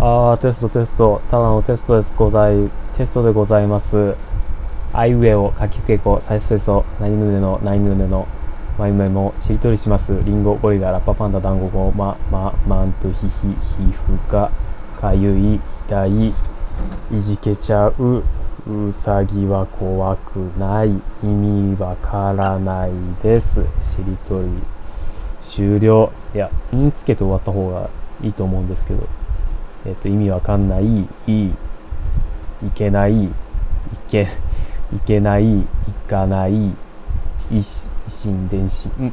あー、テストテスト。ただのテストです。ござい、テストでございます。あいうえを書きけこ、さしせそ、なにぬねの、なにぬねの、まゆめも、しりとりします。りんご、ゴリラ、ラッパパンダ、ダンゴゴ、ま、ま、まんと、ひひ、ひふが、かゆい、痛い、いじけちゃう、うさぎは怖くない、意味わからないです。しりとり、終了。いや、んつけて終わった方がいいと思うんですけど。えっと、意味わかんない、いい、いけない、いけ、いけない、いかない、いし、いしんでんし、ん。